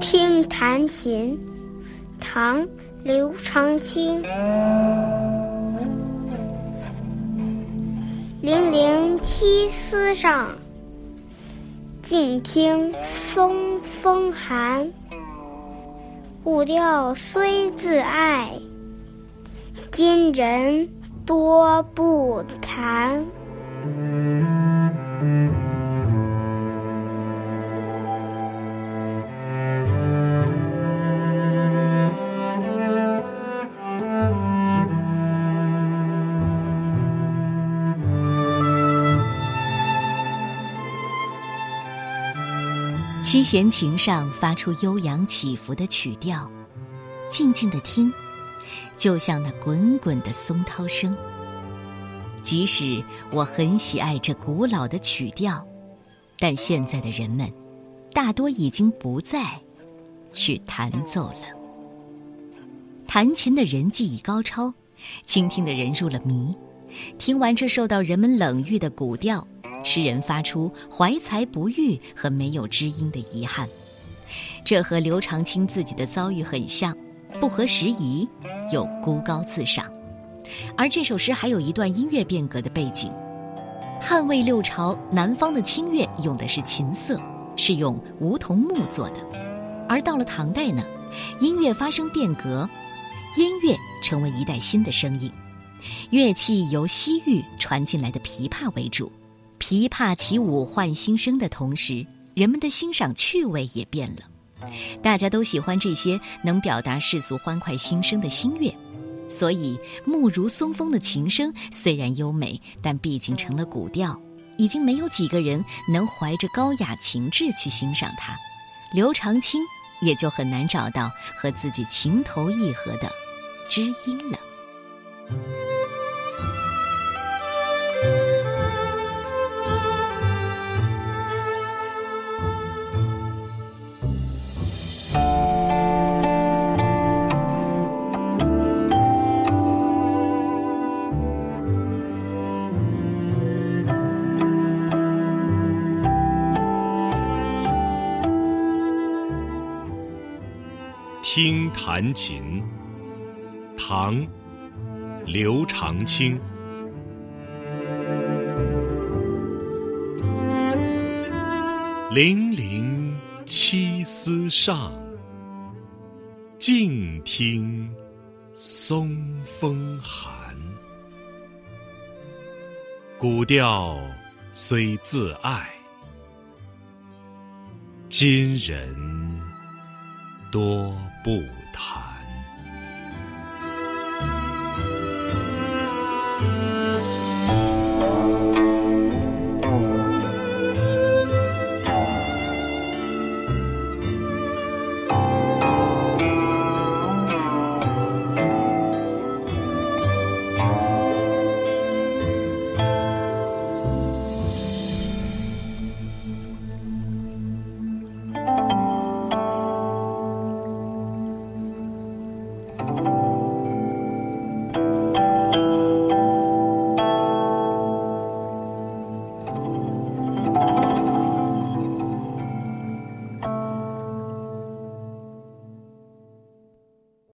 听弹琴，唐·刘长卿。零零七丝上，静听松风寒。古调虽自爱，今人多不弹。七弦琴上发出悠扬起伏的曲调，静静的听，就像那滚滚的松涛声。即使我很喜爱这古老的曲调，但现在的人们大多已经不再去弹奏了。弹琴的人技艺高超，倾听的人入了迷。听完这受到人们冷遇的古调。诗人发出怀才不遇和没有知音的遗憾，这和刘长卿自己的遭遇很像，不合时宜又孤高自赏。而这首诗还有一段音乐变革的背景：汉魏六朝南方的清乐用的是琴瑟，是用梧桐木做的；而到了唐代呢，音乐发生变革，音乐成为一代新的声音，乐器由西域传进来的琵琶为主。琵琶起舞换新声的同时，人们的欣赏趣味也变了。大家都喜欢这些能表达世俗欢快心声的新乐，所以目如松风的琴声虽然优美，但毕竟成了古调，已经没有几个人能怀着高雅情致去欣赏它。刘长卿也就很难找到和自己情投意合的知音了。听弹琴，唐·刘长卿。零零七丝上，静听松风寒。古调虽自爱，今人。多不谈。